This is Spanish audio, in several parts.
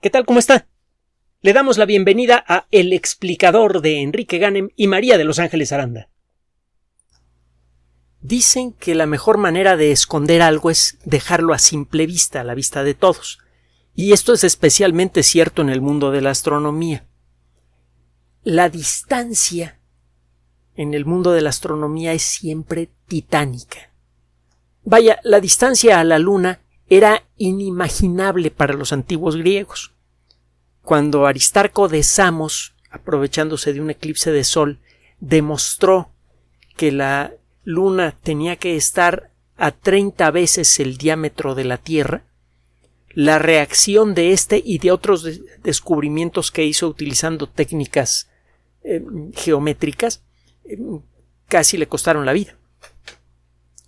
¿Qué tal? ¿Cómo está? Le damos la bienvenida a El explicador de Enrique Ganem y María de Los Ángeles Aranda. Dicen que la mejor manera de esconder algo es dejarlo a simple vista, a la vista de todos. Y esto es especialmente cierto en el mundo de la astronomía. La distancia en el mundo de la astronomía es siempre titánica. Vaya, la distancia a la Luna era inimaginable para los antiguos griegos. Cuando Aristarco de Samos, aprovechándose de un eclipse de sol, demostró que la Luna tenía que estar a 30 veces el diámetro de la Tierra, la reacción de este y de otros descubrimientos que hizo utilizando técnicas eh, geométricas eh, casi le costaron la vida.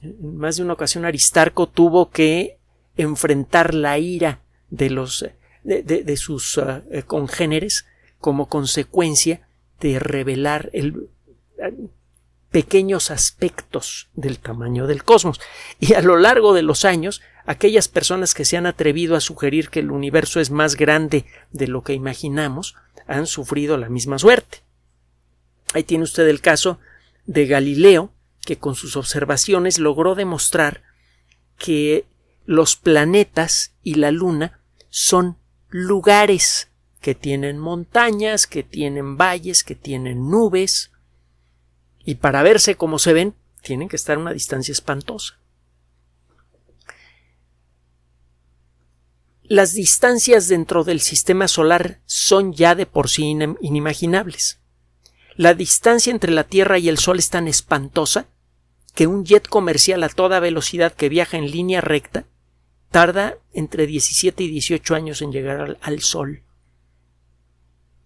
En más de una ocasión Aristarco tuvo que enfrentar la ira de los de, sus uh, eh, congéneres como consecuencia de revelar el, pequeños aspectos del tamaño del cosmos. Y a lo largo de los años, aquellas personas que se han atrevido a sugerir que el universo es más grande de lo que imaginamos han sufrido la misma suerte. Ahí tiene usted el caso de Galileo, que con sus observaciones logró demostrar que los planetas y la Luna son lugares que tienen montañas, que tienen valles, que tienen nubes, y para verse como se ven, tienen que estar a una distancia espantosa. Las distancias dentro del sistema solar son ya de por sí inimaginables. La distancia entre la Tierra y el Sol es tan espantosa que un jet comercial a toda velocidad que viaja en línea recta tarda entre 17 y 18 años en llegar al, Sol.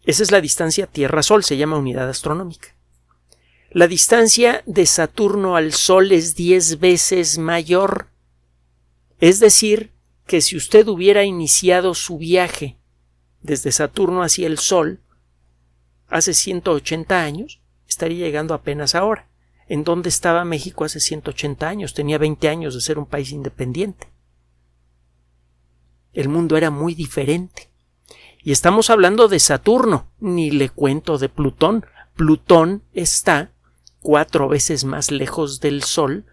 Esa es la distancia Tierra-Sol, se llama unidad astronómica. La distancia de Saturno al Sol es 10 veces mayor. Es decir, que si usted hubiera iniciado su viaje desde Saturno hacia el Sol hace 180 años, estaría llegando apenas ahora. ¿En dónde estaba México hace 180 años? Tenía 20 años de ser un país independiente el mundo era muy diferente. Y estamos hablando de Saturno, ni le cuento de Plutón. Plutón está cuatro veces más lejos del Sol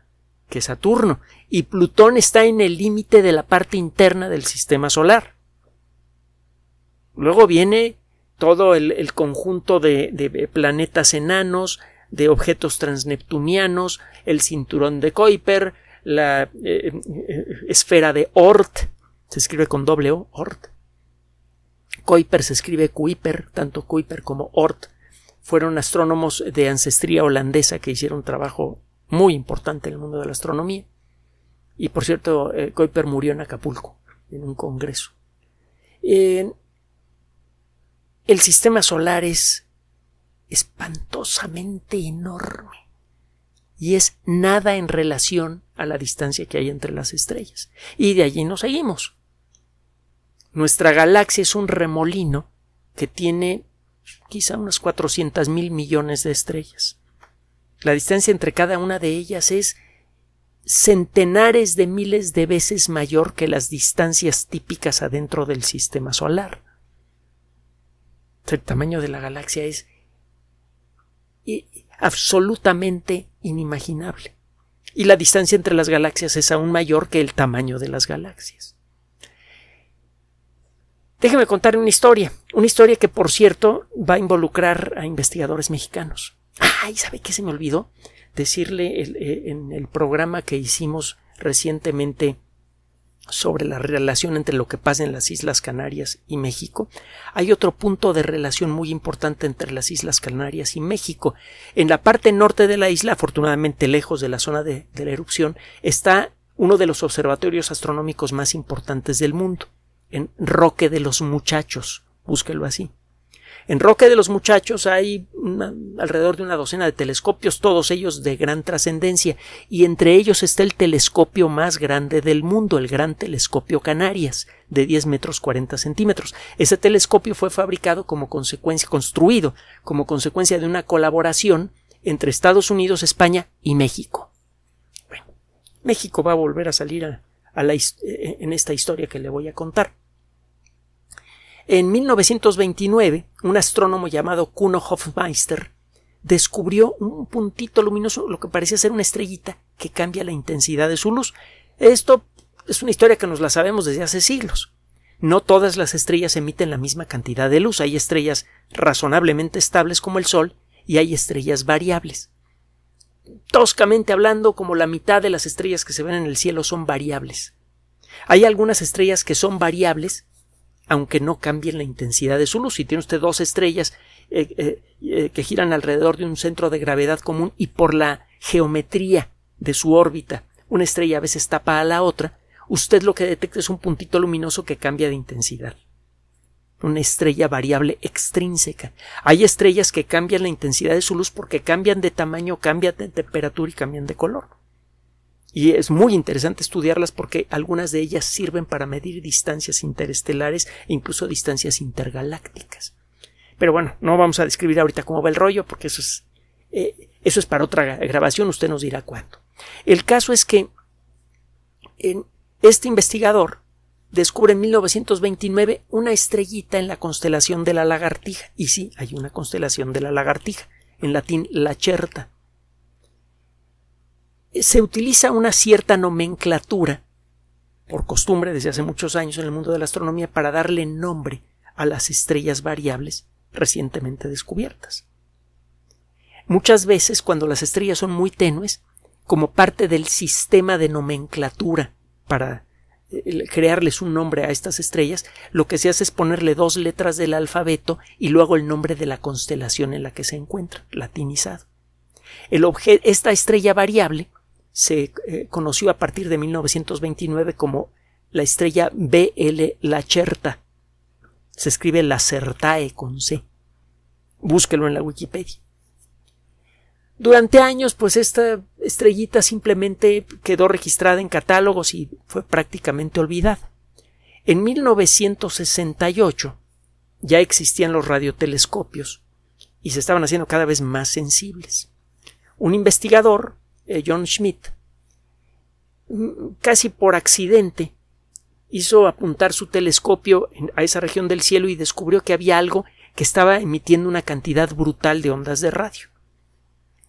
que Saturno, y Plutón está en el límite de la parte interna del sistema solar. Luego viene todo el, conjunto de, planetas enanos, de objetos transneptunianos, el cinturón de Kuiper, la eh, eh, esfera de Oort, se escribe con doble O, Ort. Kuiper se escribe Kuiper, tanto Kuiper como Ort. Fueron astrónomos de ancestría holandesa que hicieron un trabajo muy importante en el mundo de la astronomía. Y por cierto, eh, Kuiper murió en Acapulco, en un congreso. el sistema solar es espantosamente enorme y es nada en relación a la distancia que hay entre las estrellas. Y de allí nos seguimos. Nuestra galaxia es un remolino que tiene quizá unas 400 mil millones de estrellas. La distancia entre cada una de ellas es centenares de miles de veces mayor que las distancias típicas adentro del sistema solar. El tamaño de la galaxia es absolutamente inimaginable. Y la distancia entre las galaxias es aún mayor que el tamaño de las galaxias. Déjeme contar una historia, una historia que por cierto va a involucrar a investigadores mexicanos. Ay, ¿sabe qué se me olvidó? Decirle eh, en el programa que hicimos recientemente sobre la relación entre lo que pasa en las Islas Canarias y México, hay otro punto de relación muy importante entre las Islas Canarias y México. En la parte norte de la isla, afortunadamente lejos de la zona de, de la erupción, está uno de los observatorios astronómicos más importantes del mundo en Roque de los Muchachos. Búsquelo así. En Roque de los Muchachos hay alrededor de una docena de telescopios, todos ellos de gran trascendencia, y entre ellos está el telescopio más grande del mundo, el Gran Telescopio Canarias, de 10 metros 40 centímetros. Ese telescopio fue fabricado como consecuencia, construido como consecuencia de una colaboración entre Estados Unidos, España y México. Bueno, México va a volver a salir a, eh, en esta historia que le voy a contar. En 1929, un astrónomo llamado Kuno Hofmeister descubrió un puntito luminoso, lo que parecía ser una estrellita, que cambia la intensidad de su luz. Esto es una historia que nos la sabemos desde hace siglos. No todas las estrellas emiten la misma cantidad de luz. Hay estrellas razonablemente estables como el Sol y hay estrellas variables. Toscamente hablando, como la mitad de las estrellas que se ven en el cielo son variables. Hay algunas estrellas que son variables, aunque no cambien la intensidad de su luz. Si tiene usted dos estrellas eh, eh, eh, que giran alrededor de un centro de gravedad común y por la geometría de su órbita, una estrella a veces tapa a la otra, usted lo que detecta es un puntito luminoso que cambia de intensidad. Una estrella variable extrínseca. Hay estrellas que cambian la intensidad de su luz porque cambian de tamaño, cambian de temperatura y cambian de color. Y es muy interesante estudiarlas porque algunas de ellas sirven para medir distancias interestelares e incluso distancias intergalácticas. Pero bueno, no vamos a describir ahorita cómo va el rollo porque eso es, eh, eso es para otra grabación, usted nos dirá cuándo. El caso es que este investigador descubre en 1929 una estrellita en la constelación de la lagartija. Y sí, hay una constelación de la lagartija, en latín la cherta. Se utiliza una cierta nomenclatura, por costumbre desde hace muchos años en el mundo de la astronomía, para darle nombre a las estrellas variables recientemente descubiertas. Muchas veces, cuando las estrellas son muy tenues, como parte del sistema de nomenclatura para eh, crearles un nombre a estas estrellas, lo que se hace es ponerle dos letras del alfabeto y luego el nombre de la constelación en la que se encuentra, latinizado. El esta estrella variable se eh, conoció a partir de 1929 como la estrella BL Lacerta. Se escribe Lacertae con C. Búsquelo en la Wikipedia. Durante años, pues esta estrellita simplemente quedó registrada en catálogos y fue prácticamente olvidada. En 1968 ya existían los radiotelescopios y se estaban haciendo cada vez más sensibles. Un investigador, eh, John Schmidt, mm, casi por accidente, hizo apuntar su telescopio a esa región del cielo y descubrió que había algo que estaba emitiendo una cantidad brutal de ondas de radio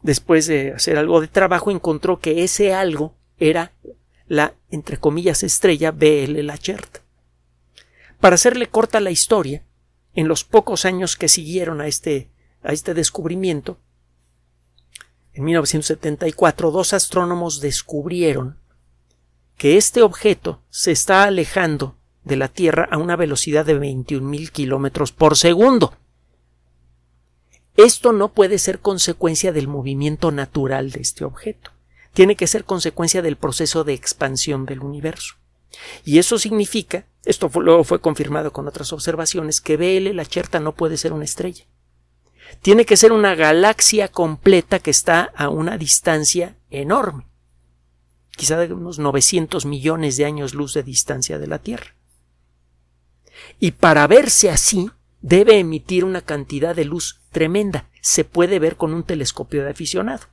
después de hacer algo de trabajo, encontró que ese algo era la, entre comillas, estrella BL Lachert. Para hacerle corta la historia, en los pocos años que siguieron a este, a este descubrimiento, en 1974, dos astrónomos descubrieron que este objeto se está alejando de la Tierra a una velocidad de 21.000 kilómetros por segundo. Esto no puede ser consecuencia del movimiento natural de este objeto. Tiene que ser consecuencia del proceso de expansión del universo. Y eso significa, esto luego fue confirmado con otras observaciones, que BL la cherta no puede ser una estrella. Tiene que ser una galaxia completa que está a una distancia enorme, quizá de unos 900 millones de años luz de distancia de la Tierra. Y para verse así, debe emitir una cantidad de luz tremenda. Se puede ver con un telescopio de aficionado.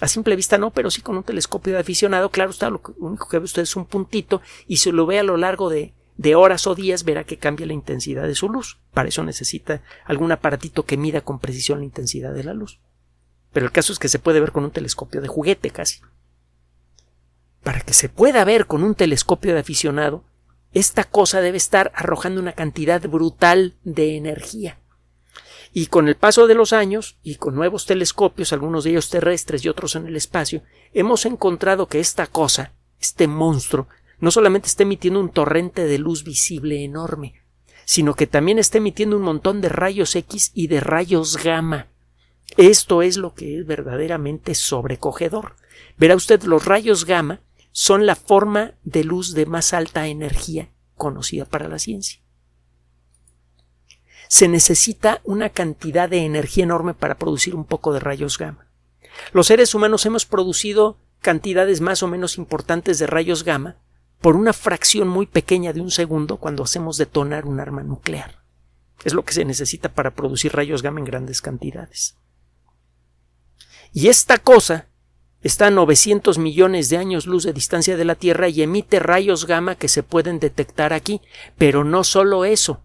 A simple vista no, pero sí con un telescopio de aficionado, claro está, lo único que ve usted es un puntito y si lo ve a lo largo de, de horas o días verá que cambia la intensidad de su luz. Para eso necesita algún aparatito que mida con precisión la intensidad de la luz. Pero el caso es que se puede ver con un telescopio de juguete casi. Para que se pueda ver con un telescopio de aficionado, esta cosa debe estar arrojando una cantidad brutal de energía. Y con el paso de los años, y con nuevos telescopios, algunos de ellos terrestres y otros en el espacio, hemos encontrado que esta cosa, este monstruo, no solamente está emitiendo un torrente de luz visible enorme, sino que también está emitiendo un montón de rayos X y de rayos gamma. Esto es lo que es verdaderamente sobrecogedor. Verá usted los rayos gamma son la forma de luz de más alta energía conocida para la ciencia. Se necesita una cantidad de energía enorme para producir un poco de rayos gamma. Los seres humanos hemos producido cantidades más o menos importantes de rayos gamma por una fracción muy pequeña de un segundo cuando hacemos detonar un arma nuclear. Es lo que se necesita para producir rayos gamma en grandes cantidades. Y esta cosa está a 900 millones de años luz de distancia de la Tierra y emite rayos gamma que se pueden detectar aquí. Pero no solo eso.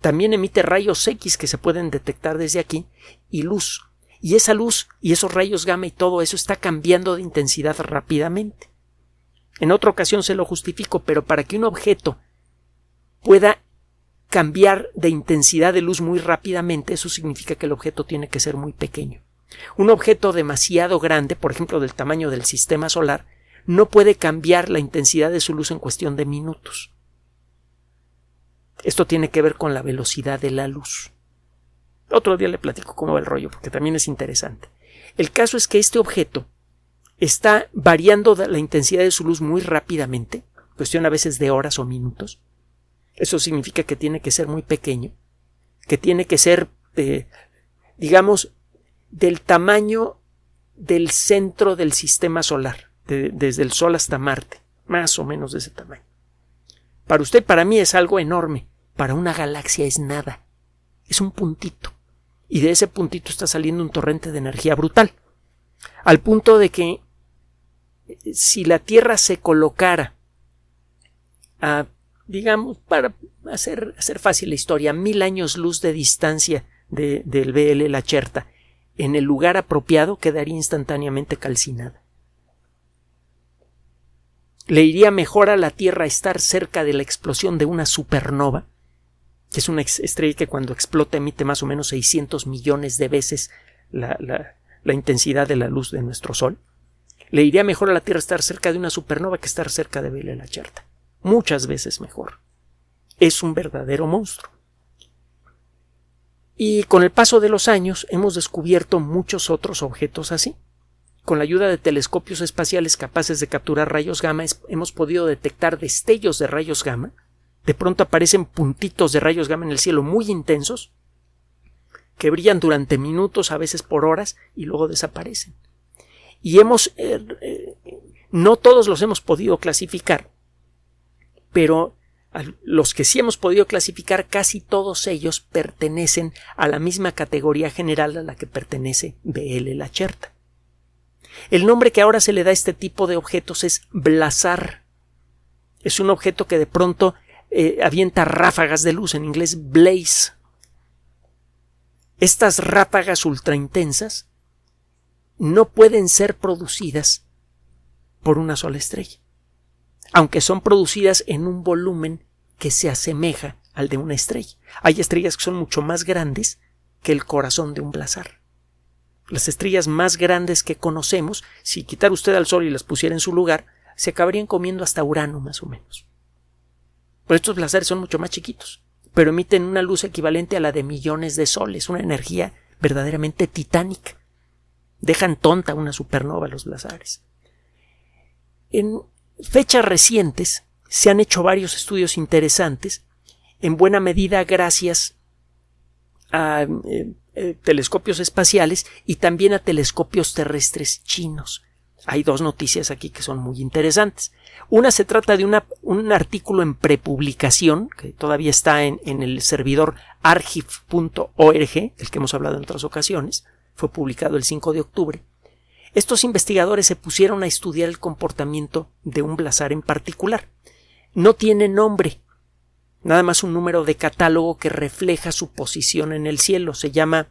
también emite rayos X que se pueden detectar desde aquí y luz. Y esa luz y esos rayos gamma y todo eso está cambiando de intensidad rápidamente. En otra ocasión se lo justifico, pero para que un objeto pueda cambiar de intensidad de luz muy rápidamente, eso significa que el objeto tiene que ser muy pequeño. Un objeto demasiado grande, por ejemplo del tamaño del sistema solar, no puede cambiar la intensidad de su luz en cuestión de minutos. Esto tiene que ver con la velocidad de la luz. Otro día le platico cómo va el rollo, porque también es interesante. El caso es que este objeto está variando la intensidad de su luz muy rápidamente, cuestión a veces de horas o minutos. Eso significa que tiene que ser muy pequeño, que tiene que ser, eh, digamos, del tamaño del centro del sistema solar, desde el Sol hasta Marte, más o menos de ese tamaño. Para usted, para mí es algo enorme, para una galaxia es nada, es un puntito, y de ese puntito está saliendo un torrente de energía brutal, al punto de que si la Tierra se colocara a, digamos, para hacer, hacer fácil la historia, mil años luz de distancia del BL La Cherta, en el lugar apropiado quedaría instantáneamente calcinada. Le iría mejor a la Tierra estar cerca de la explosión de una supernova, que es una estrella que cuando explota emite más o menos 600 millones de veces la, la intensidad de la luz de nuestro Sol. Le iría mejor a la Tierra estar cerca de una supernova que estar cerca de Vela la Cherta. Muchas veces mejor. Es un verdadero monstruo. Y con el paso de los años hemos descubierto muchos otros objetos así. Con la ayuda de telescopios espaciales capaces de capturar rayos gamma hemos podido detectar destellos de rayos gamma. De pronto aparecen puntitos de rayos gamma en el cielo muy intensos que brillan durante minutos, a veces por horas, y luego desaparecen. Y hemos eh, eh, no todos los hemos podido clasificar, pero los que sí hemos podido clasificar, casi todos ellos pertenecen a la misma categoría general a la que pertenece BL Lacherta. El nombre que ahora se le da a este tipo de objetos es blazar. Es un objeto que de pronto eh, avienta ráfagas de luz, en inglés blaze. Estas ráfagas ultraintensas no pueden ser producidas por una sola estrella aunque son producidas en un volumen que se asemeja al de una estrella. Hay estrellas que son mucho más grandes que el corazón de un blazar. Las estrellas más grandes que conocemos, si quitar usted al Sol y las pusiera en su lugar, se acabarían comiendo hasta Urano más o menos. Pero estos blazares son mucho más chiquitos, pero emiten una luz equivalente a la de millones de soles, una energía verdaderamente titánica. Dejan tonta una supernova los blazares. En fechas recientes se han hecho varios estudios interesantes, en buena medida gracias a eh, eh, telescopios espaciales y también a telescopios terrestres chinos. Hay dos noticias aquí que son muy interesantes. Una se trata de un artículo en prepublicación, que todavía está en, en el servidor argif.org, el que hemos hablado en otras ocasiones, fue publicado el 5 de octubre, estos investigadores se pusieron a estudiar el comportamiento de un blazar en particular. No tiene nombre, nada más un número de catálogo que refleja su posición en el cielo. Se llama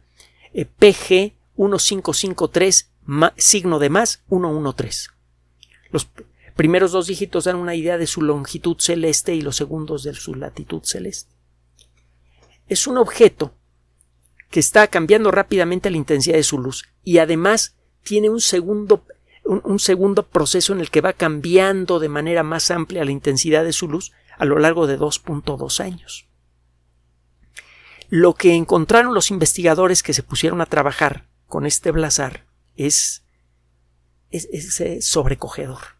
eh, PG 1553 signo de más 113. Los primeros dos dígitos dan una idea de su longitud celeste y los segundos de su latitud celeste. Es un objeto que está cambiando rápidamente la intensidad de su luz y además tiene un segundo, un, segundo proceso en el que va cambiando de manera más amplia la intensidad de su luz a lo largo de 2.2 años. Lo que encontraron los investigadores que se pusieron a trabajar con este blazar es, es, es, eh, sobrecogedor.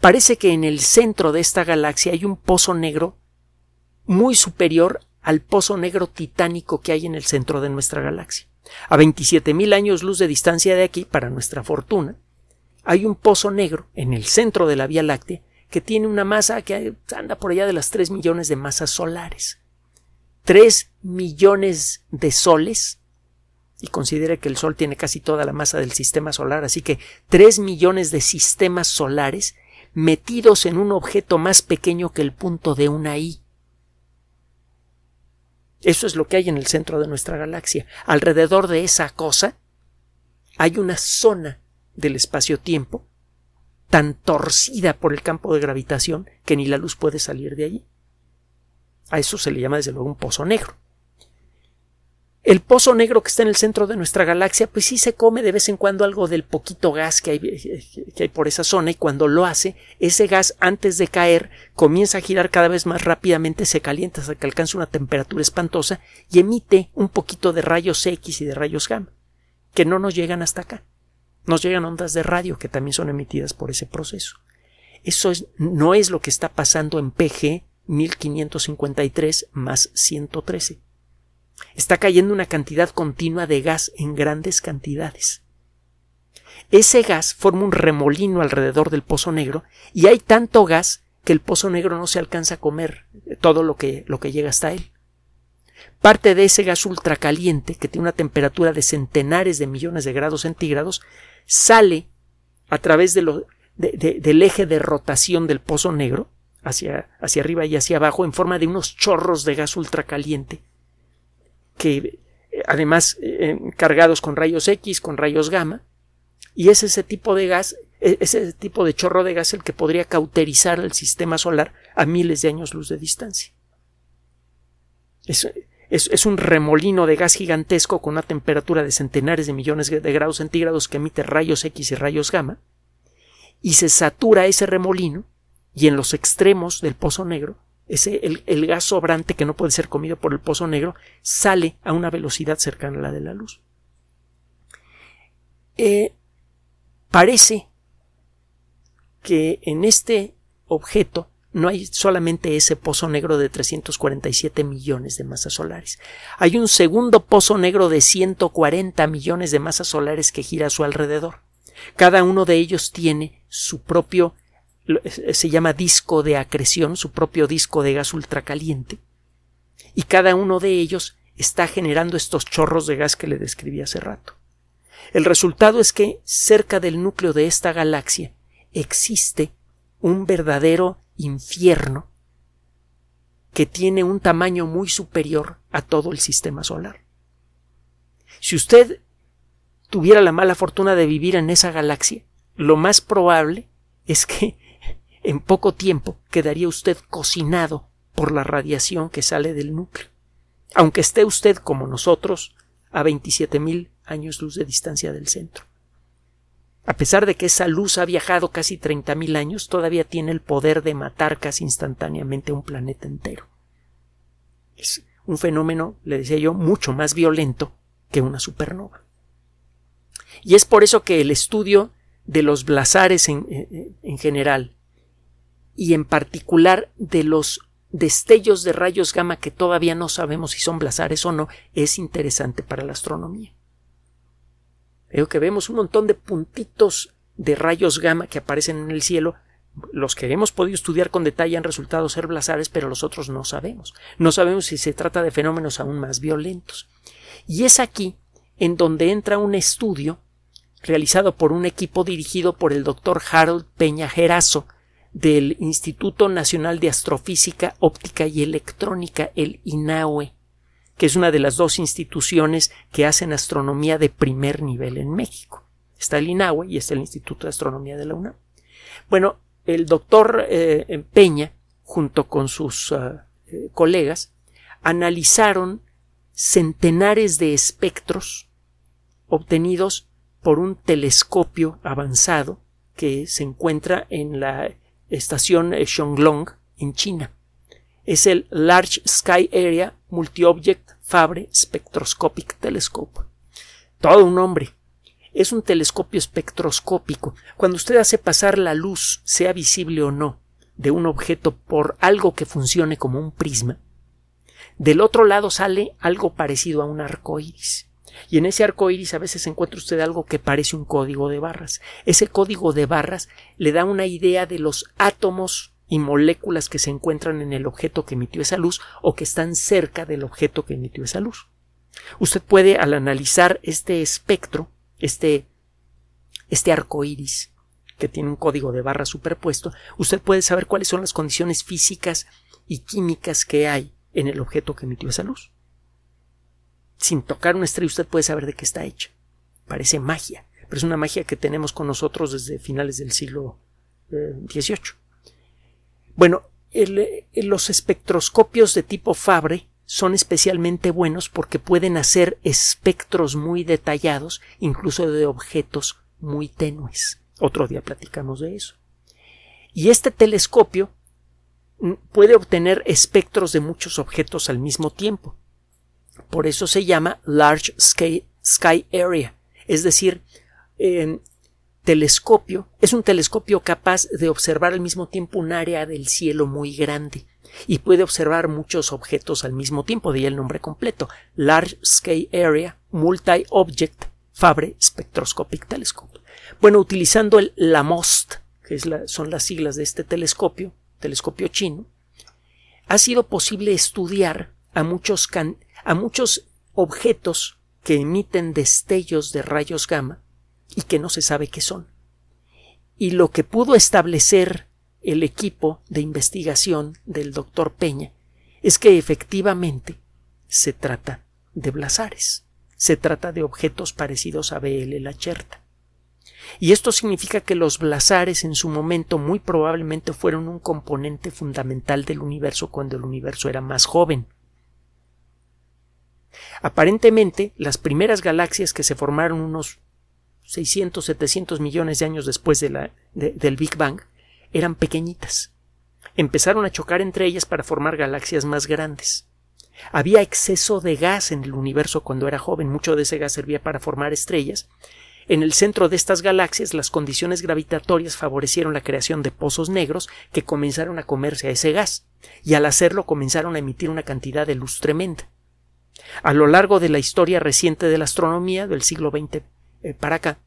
Parece que en el centro de esta galaxia hay un pozo negro muy superior al pozo negro titánico que hay en el centro de nuestra galaxia. A 27.000 años luz de distancia de aquí, para nuestra fortuna, hay un pozo negro en el centro de la Vía Láctea que tiene una masa que anda por allá de las 3 millones de masas solares. 3 millones de soles, y considere que el Sol tiene casi toda la masa del sistema solar, así que 3 millones de sistemas solares metidos en un objeto más pequeño que el punto de una I. Eso es lo que hay en el centro de nuestra galaxia. Alrededor de esa cosa hay una zona del espacio-tiempo tan torcida por el campo de gravitación que ni la luz puede salir de allí. A eso se le llama desde luego un pozo negro. El pozo negro que está en el centro de nuestra galaxia, pues sí se come de vez en cuando algo del poquito gas que hay, que hay, por esa zona y cuando lo hace, ese gas antes de caer comienza a girar cada vez más rápidamente, se calienta hasta que alcanza una temperatura espantosa y emite un poquito de rayos X y de rayos gamma, que no nos llegan hasta acá. Nos llegan ondas de radio que también son emitidas por ese proceso. Eso no es lo que está pasando en PG 1553 más 113. Está cayendo una cantidad continua de gas en grandes cantidades. Ese gas forma un remolino alrededor del pozo negro y hay tanto gas que el pozo negro no se alcanza a comer todo lo que, lo que llega hasta él. Parte de ese gas ultracaliente, que tiene una temperatura de centenares de millones de grados centígrados, sale a través del eje de rotación del pozo negro, hacia, hacia arriba y hacia abajo, en forma de unos chorros de gas ultracaliente, que eh, además eh, cargados con rayos X, con rayos gamma, y es ese tipo de gas, e, ese tipo de chorro de gas el que podría cauterizar el sistema solar a miles de años luz de distancia. Es, es, un remolino de gas gigantesco con una temperatura de centenares de millones de grados centígrados que emite rayos X y rayos gamma, y se satura ese remolino, y en los extremos del pozo negro, ese, el, gas sobrante que no puede ser comido por el pozo negro, sale a una velocidad cercana a la de la luz. Eh, parece que en este objeto no hay solamente ese pozo negro de 347 millones de masas solares. Hay un segundo pozo negro de 140 millones de masas solares que gira a su alrededor. Cada uno de ellos tiene su propio se llama disco de acreción, su propio disco de gas ultracaliente, y cada uno de ellos está generando estos chorros de gas que le describí hace rato. El resultado es que cerca del núcleo de esta galaxia existe un verdadero infierno que tiene un tamaño muy superior a todo el sistema solar. Si usted tuviera la mala fortuna de vivir en esa galaxia, lo más probable es que en poco tiempo quedaría usted cocinado por la radiación que sale del núcleo, aunque esté usted como nosotros a 27.000 años luz de distancia del centro. A pesar de que esa luz ha viajado casi 30.000 años, todavía tiene el poder de matar casi instantáneamente un planeta entero. Es un fenómeno, le decía yo, mucho más violento que una supernova. Y es por eso que el estudio de los blazares en, en general y en particular de los destellos de rayos gamma que todavía no sabemos si son blazares o no, es interesante para la astronomía. Veo que vemos un montón de puntitos de rayos gamma que aparecen en el cielo. Los que hemos podido estudiar con detalle han resultado ser blazares, pero los otros no sabemos. No sabemos si se trata de fenómenos aún más violentos. Y es aquí en donde entra un estudio realizado por un equipo dirigido por el doctor Harold Peña Gerazo del Instituto Nacional de Astrofísica, Óptica y Electrónica, el INAUE que es una de las dos instituciones que hacen astronomía de primer nivel en México. Está el INAHUE y está el Instituto de Astronomía de la UNAM. Bueno, el doctor eh, Peña, junto con sus ah, eh, colegas, analizaron centenares de espectros obtenidos por un telescopio avanzado que se encuentra en la estación Xiongling en China es el Large Sky Area Multi-Object Fabre Spectroscopic Telescope. Todo un nombre. Es un telescopio espectroscópico. Cuando usted hace pasar la luz, sea visible o no, de un objeto por algo que funcione como un prisma, del otro lado sale algo parecido a un arco iris. Y en ese arco iris a veces encuentra usted algo que parece un código de barras. Ese código de barras le da una idea de los átomos y moléculas que se encuentran en el objeto que emitió esa luz o que están cerca del objeto que emitió esa luz. Usted puede, al analizar este espectro, este, este arco iris, que tiene un código de barra superpuesto, usted puede saber cuáles son las condiciones físicas y químicas que hay en el objeto que emitió esa luz. Sin tocar una estrella usted puede saber de qué está hecha. Parece magia, pero es una magia que tenemos con nosotros desde finales del siglo XVIII. Eh, bueno, los espectroscopios de tipo Fabre son especialmente buenos porque pueden hacer espectros muy detallados, incluso de objetos muy tenues. Otro día platicamos de eso. Y este telescopio mm, puede obtener espectros de muchos objetos al mismo tiempo. Por eso se llama Large Sky, Area, es decir, telescopio. Es un telescopio capaz de observar al mismo tiempo un área del cielo muy grande y puede observar muchos objetos al mismo tiempo, de ahí el nombre completo, Large Scale Area Multi-Object Fabre Spectroscopic Telescope. Bueno, utilizando el LAMOST, que son las siglas de este telescopio, telescopio chino, ha sido posible estudiar a muchos, a muchos objetos que emiten destellos de rayos gamma y que no se sabe qué son. Y lo que pudo establecer el equipo de investigación del doctor Peña es que efectivamente se trata de blazares, se trata de objetos parecidos a BL Lacherta. Y esto significa que los blazares en su momento muy probablemente fueron un componente fundamental del universo cuando el universo era más joven. Aparentemente, las primeras galaxias que se formaron unos 600, 700 millones de años después de la, del Big Bang eran pequeñitas. Empezaron a chocar entre ellas para formar galaxias más grandes. Había exceso de gas en el universo cuando era joven, mucho de ese gas servía para formar estrellas. En el centro de estas galaxias las condiciones gravitatorias favorecieron la creación de pozos negros que comenzaron a comerse a ese gas, y al hacerlo comenzaron a emitir una cantidad de luz tremenda. A lo largo de la historia reciente de la astronomía del siglo XX eh, para acá,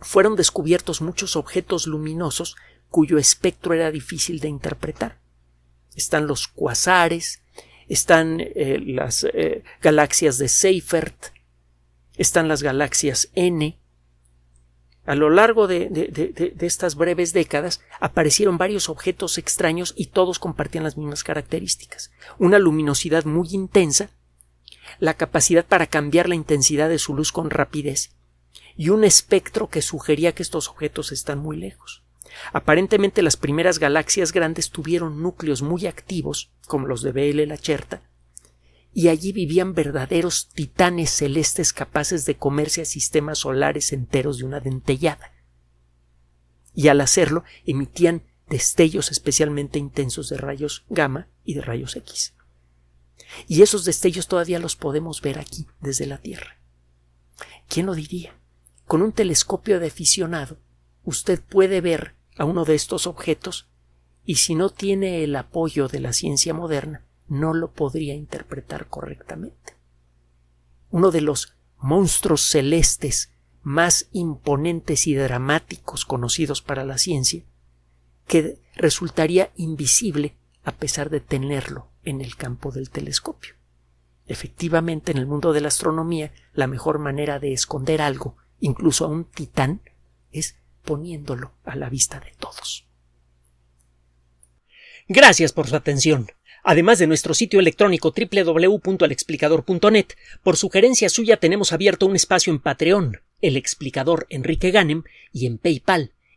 fueron descubiertos muchos objetos luminosos cuyo espectro era difícil de interpretar. Están los cuasares, están eh, las eh, galaxias de Seifert, están las galaxias N. A lo largo de, estas breves décadas aparecieron varios objetos extraños y todos compartían las mismas características. Una luminosidad muy intensa, la capacidad para cambiar la intensidad de su luz con rapidez y un espectro que sugería que estos objetos están muy lejos. Aparentemente las primeras galaxias grandes tuvieron núcleos muy activos, como los de BL Lacherta, y allí vivían verdaderos titanes celestes capaces de comerse a sistemas solares enteros de una dentellada. Y al hacerlo emitían destellos especialmente intensos de rayos gamma y de rayos X. Y esos destellos todavía los podemos ver aquí, desde la Tierra. ¿Quién lo diría? Con un telescopio de aficionado, usted puede ver a uno de estos objetos y si no tiene el apoyo de la ciencia moderna, no lo podría interpretar correctamente. Uno de los monstruos celestes más imponentes y dramáticos conocidos para la ciencia, que resultaría invisible a pesar de tenerlo en el campo del telescopio. Efectivamente, en el mundo de la astronomía, la mejor manera de esconder algo, incluso a un titán, es poniéndolo a la vista de todos. Gracias por su atención. Además de nuestro sitio electrónico www.alexplicador.net, por sugerencia suya tenemos abierto un espacio en Patreon, el explicador Enrique Ganem, y en PayPal,